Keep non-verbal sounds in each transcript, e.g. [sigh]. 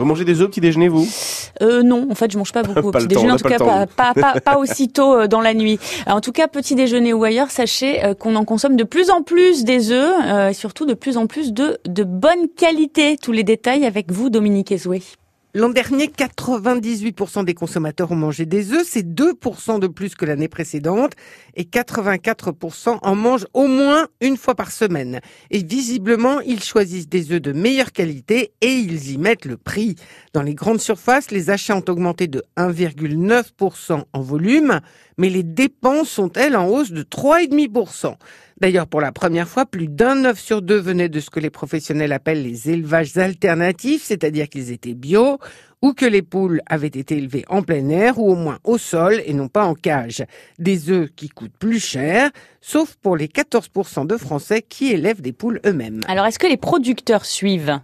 Vous mangez des œufs au petit déjeuner, vous? Euh, Non, en fait, je mange pas beaucoup [laughs] au petit temps, déjeuner. En tout pas cas, pas, pas, pas [laughs] aussitôt euh, dans la nuit. Euh, En tout cas, petit déjeuner ou ailleurs, sachez euh, qu'on en consomme de plus en plus des œufs euh, et surtout de plus en plus de, de bonne qualité. Tous les détails avec vous, Dominique Ezoué. L'an dernier, 98% des consommateurs ont mangé des œufs, c'est 2% de plus que l'année précédente, et 84% en mangent au moins une fois par semaine. Et visiblement, ils choisissent des œufs de meilleure qualité et ils y mettent le prix. Dans les grandes surfaces, les achats ont augmenté de 1,9% en volume, mais les dépenses sont, elles, en hausse de 3,5%. D'ailleurs, pour la première fois, plus d'un œuf sur deux venait de ce que les professionnels appellent les élevages alternatifs, c'est-à-dire qu'ils étaient bio, ou que les poules avaient été élevées en plein air ou au moins au sol et non pas en cage. Des œufs qui coûtent plus cher, sauf pour les 14% de Français qui élèvent des poules eux-mêmes. Alors, est-ce que les producteurs suivent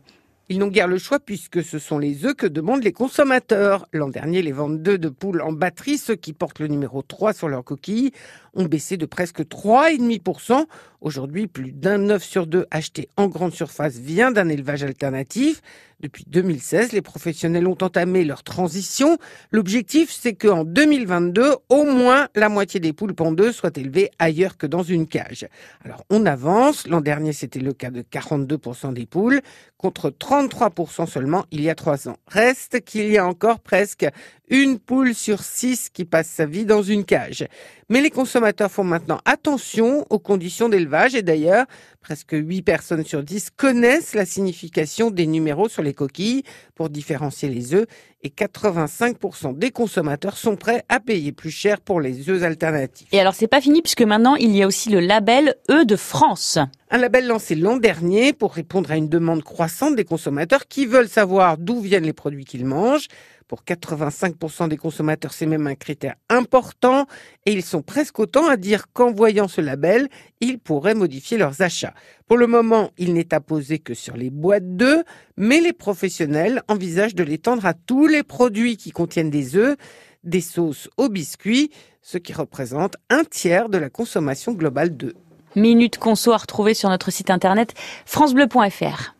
Ils n'ont guère le choix puisque ce sont les œufs que demandent les consommateurs. L'an dernier, les ventes d'œufs de poules en batterie, ceux qui portent le numéro 3 sur leur coquille, ont baissé de presque 3,5%. Aujourd'hui, plus d'un œuf sur deux acheté en grande surface vient d'un élevage alternatif. Depuis 2016, les professionnels ont entamé leur transition. L'objectif, c'est qu'en 2022, au moins la moitié des poules pondeuses soient élevées ailleurs que dans une cage. Alors, on avance. L'an dernier, c'était le cas de 42% des poules, contre 33% seulement il y a trois ans. Reste qu'il y a encore presque une poule sur six qui passe sa vie dans une cage. Mais les consommateurs font maintenant attention aux conditions d'élevage et d'ailleurs, presque 8 personnes sur 10 connaissent la signification des numéros sur les coquilles pour différencier les œufs et 85% des consommateurs sont prêts à payer plus cher pour les œufs alternatifs. Et alors, c'est pas fini puisque maintenant, il y a aussi le label œufs de France. Un label lancé l'an dernier pour répondre à une demande croissante des consommateurs qui veulent savoir d'où viennent les produits qu'ils mangent. Pour 85% des consommateurs, c'est même un critère important et ils sont presque autant à dire qu'en voyant ce label, ils pourraient modifier leurs achats. Pour le moment, il n'est apposé que sur les boîtes d'œufs, mais les professionnels envisagent de l'étendre à tous les produits qui contiennent des œufs, des sauces aux biscuits, ce qui représente un tiers de la consommation globale d'œufs. Minute Conso à retrouver sur notre site internet francebleu.fr.